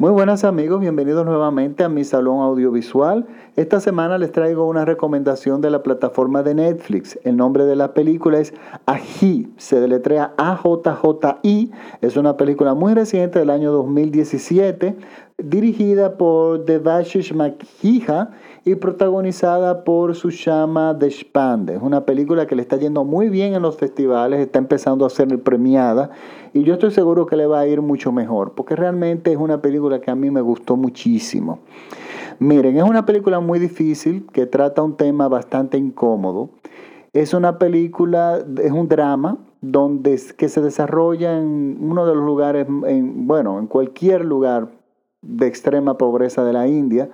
Muy buenas amigos, bienvenidos nuevamente a mi salón audiovisual. Esta semana les traigo una recomendación de la plataforma de Netflix. El nombre de la película es Ají, se deletrea A-J-J-I. Es una película muy reciente del año 2017, dirigida por Devashish Makhija y protagonizada por Sushama Deshpande. Es una película que le está yendo muy bien en los festivales, está empezando a ser premiada y yo estoy seguro que le va a ir mucho mejor, porque realmente es una película que a mí me gustó muchísimo. Miren, es una película muy difícil que trata un tema bastante incómodo. Es una película, es un drama donde que se desarrolla en uno de los lugares, en, bueno, en cualquier lugar de extrema pobreza de la India.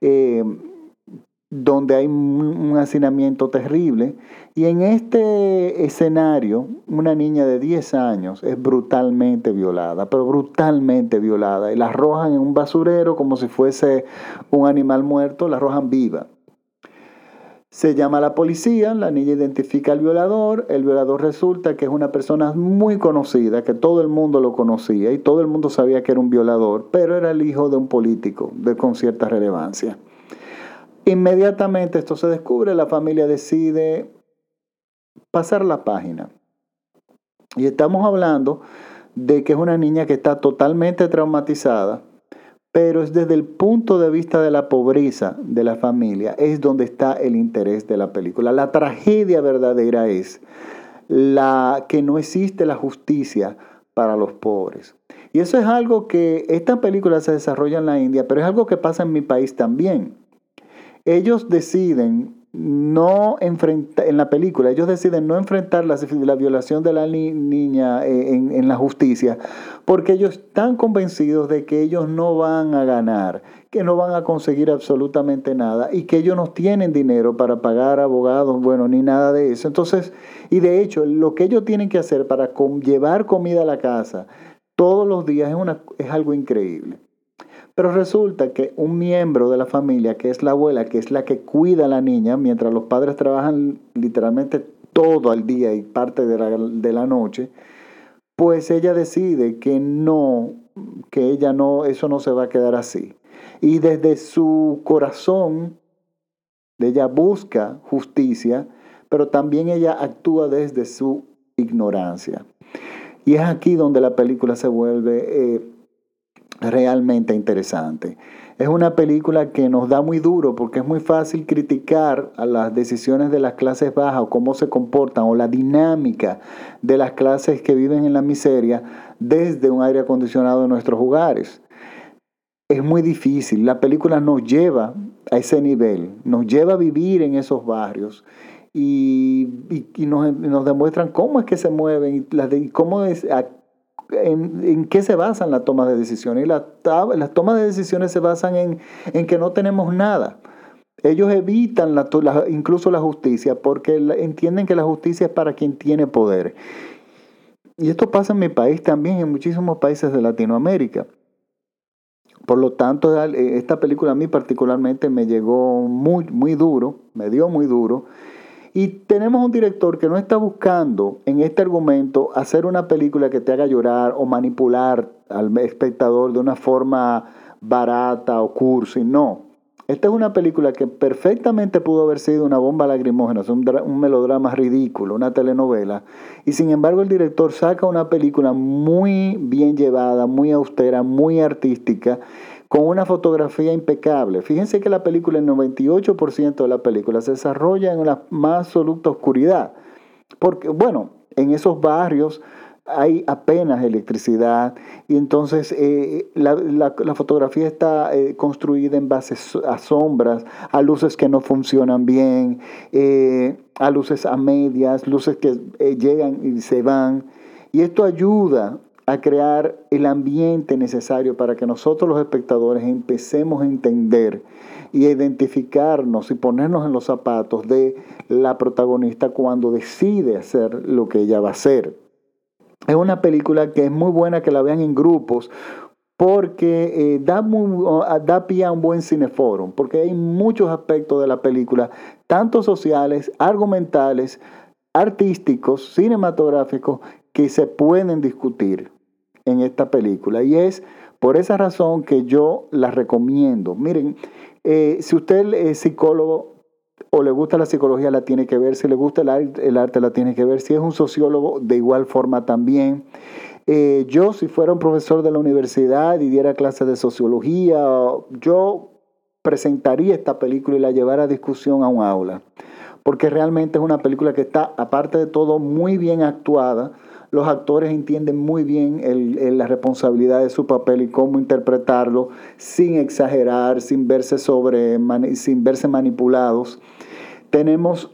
Eh, donde hay un hacinamiento terrible. Y en este escenario, una niña de 10 años es brutalmente violada, pero brutalmente violada. Y la arrojan en un basurero como si fuese un animal muerto, la arrojan viva. Se llama la policía, la niña identifica al violador, el violador resulta que es una persona muy conocida, que todo el mundo lo conocía y todo el mundo sabía que era un violador, pero era el hijo de un político de, con cierta relevancia. Inmediatamente esto se descubre, la familia decide pasar la página. Y estamos hablando de que es una niña que está totalmente traumatizada, pero es desde el punto de vista de la pobreza de la familia, es donde está el interés de la película. La tragedia verdadera es la que no existe la justicia para los pobres. Y eso es algo que esta película se desarrolla en la India, pero es algo que pasa en mi país también ellos deciden no enfrentar, en la película, ellos deciden no enfrentar la, la violación de la niña eh, en, en, la justicia, porque ellos están convencidos de que ellos no van a ganar, que no van a conseguir absolutamente nada y que ellos no tienen dinero para pagar abogados, bueno, ni nada de eso. Entonces, y de hecho, lo que ellos tienen que hacer para llevar comida a la casa todos los días es, una, es algo increíble. Pero resulta que un miembro de la familia, que es la abuela, que es la que cuida a la niña, mientras los padres trabajan literalmente todo el día y parte de la, de la noche, pues ella decide que no, que ella no, eso no se va a quedar así. Y desde su corazón, ella busca justicia, pero también ella actúa desde su ignorancia. Y es aquí donde la película se vuelve eh, realmente interesante. Es una película que nos da muy duro porque es muy fácil criticar a las decisiones de las clases bajas o cómo se comportan o la dinámica de las clases que viven en la miseria desde un aire acondicionado en nuestros hogares. Es muy difícil. La película nos lleva a ese nivel, nos lleva a vivir en esos barrios y, nos, demuestran cómo es que se mueven y, cómo es, en, qué se basan las tomas de decisiones. Y las, tomas de decisiones se basan en, que no tenemos nada. Ellos evitan incluso la justicia porque entienden que la justicia es para quien tiene poder. Y esto pasa en mi país también, en muchísimos países de Latinoamérica. Por lo tanto, esta película a mí particularmente me llegó muy, muy duro, me dio muy duro. Y tenemos un director que no está buscando en este argumento hacer una película que te haga llorar o manipular al espectador de una forma barata o cursi. No. Esta es una película que perfectamente pudo haber sido una bomba lacrimógena, un, un melodrama ridículo, una telenovela. Y sin embargo el director saca una película muy bien llevada, muy austera, muy artística con una fotografía impecable. Fíjense que la película, el 98% de la película se desarrolla en la más absoluta oscuridad. Porque, bueno, en esos barrios hay apenas electricidad y entonces eh, la, fotografía está eh, construida en base a sombras, a luces que no funcionan bien, eh, a luces a medias, luces que llegan y se van. Y esto ayuda a crear el ambiente necesario para que nosotros los espectadores empecemos a entender y a identificarnos y ponernos en los zapatos de la protagonista cuando decide hacer lo que ella va a hacer. Es una película que es muy buena que la vean en grupos porque eh, da, da pie a un buen cineforum, porque hay muchos aspectos de la película, tanto sociales, argumentales, artísticos, cinematográficos, que se pueden discutir en esta película. Y es Por esa razón que yo la recomiendo. Miren, eh, si usted es psicólogo o le gusta la psicología, la tiene que ver. Si le gusta el arte, el arte la tiene que ver. Si es un sociólogo, de igual forma también. Eh, yo, si fuera un profesor de la universidad y diera clases de sociología, yo presentaría esta película y la llevara a discusión a un aula. Porque realmente es una película que está, aparte de todo, muy bien actuada. Los actores entienden muy bien la responsabilidad de su papel y cómo interpretarlo sin exagerar, sin verse, sobre, sin verse manipulados. Tenemos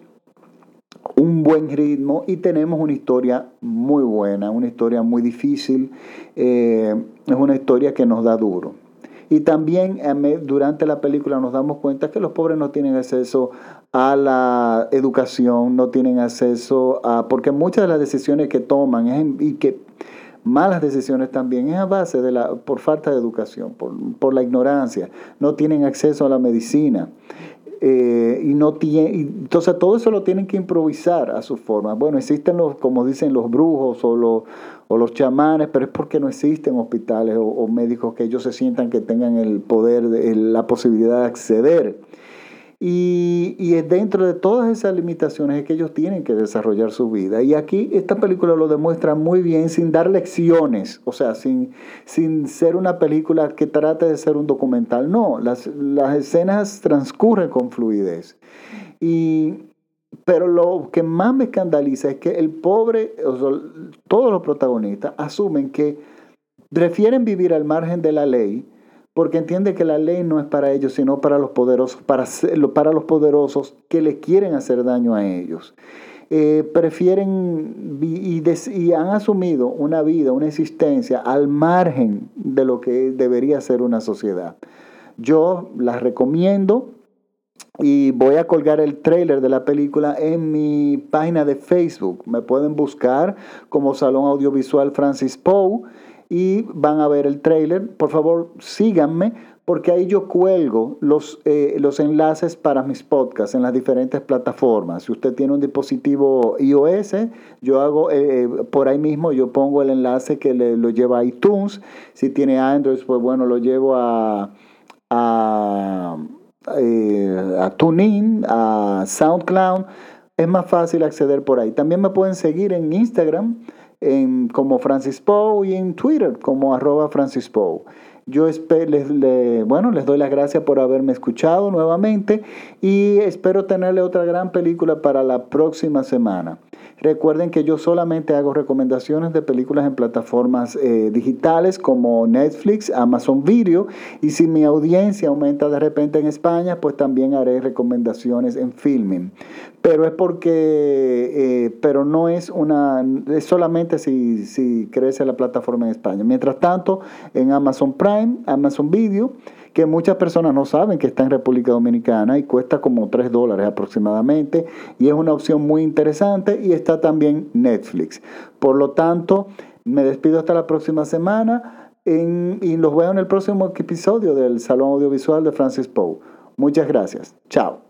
un buen ritmo y tenemos una historia muy buena, una historia muy difícil, eh, es una historia que nos da duro. Y también eh, durante la película nos damos cuenta que los pobres no tienen acceso a la educación, no tienen acceso a, porque muchas de las decisiones que toman y que malas decisiones también es a base de la, por falta de educación, por, por la ignorancia, no tienen acceso a la medicina. Eh, y no tiene, entonces todo eso lo tienen que improvisar a su forma. Bueno, existen los, como dicen, los brujos o los, o los chamanes, pero es porque no existen hospitales o, médicos que ellos se sientan que tengan el poder, de, la posibilidad de acceder. Y, y dentro de todas esas limitaciones es que ellos tienen que desarrollar su vida. Y aquí esta película lo demuestra muy bien sin dar lecciones, o sea, sin, sin ser una película que trate de ser un documental. No, las, las escenas transcurren con fluidez. Y, pero lo que más me escandaliza es que el pobre, todos los protagonistas asumen que prefieren vivir al margen de la ley porque entiende que la ley no es para ellos, sino para los poderosos, para, los poderosos que le quieren hacer daño a ellos. Eh, prefieren y, y, han asumido una vida, una existencia al margen de lo que debería ser una sociedad. Yo las recomiendo y voy a colgar el trailer de la película en mi página de Facebook. Me pueden buscar como Salón Audiovisual Francis Poe y van a ver el trailer. Por favor, síganme porque ahí yo cuelgo los, eh, los enlaces para mis podcasts en las diferentes plataformas. Si usted tiene un dispositivo iOS, yo hago eh, eh, por ahí mismo, yo pongo el enlace que le, lo lleva a iTunes. Si tiene Android, pues bueno, lo llevo a, a, a TuneIn, a SoundCloud. Es más fácil acceder por ahí. También me pueden seguir en Instagram en, como Francis Poe y en Twitter como arroba Francis Poe. Yo les, bueno, les doy las gracias por haberme escuchado nuevamente y espero tenerle otra gran película para la próxima semana. Recuerden que yo solamente hago recomendaciones de películas en plataformas eh, digitales como Netflix, Amazon Video y si mi audiencia aumenta de repente en España, pues también haré recomendaciones en filming. Pero es porque, eh, pero no es una, es solamente si, si crece la plataforma en España. Mientras tanto, en Amazon Prime, Amazon Video, que muchas personas no saben que está en República Dominicana y cuesta como 3 dólares aproximadamente y es una opción muy interesante y está también Netflix. Por lo tanto, me despido hasta la próxima semana y los veo en el próximo episodio del Salón Audiovisual de Francis Poe. Muchas gracias. Chao.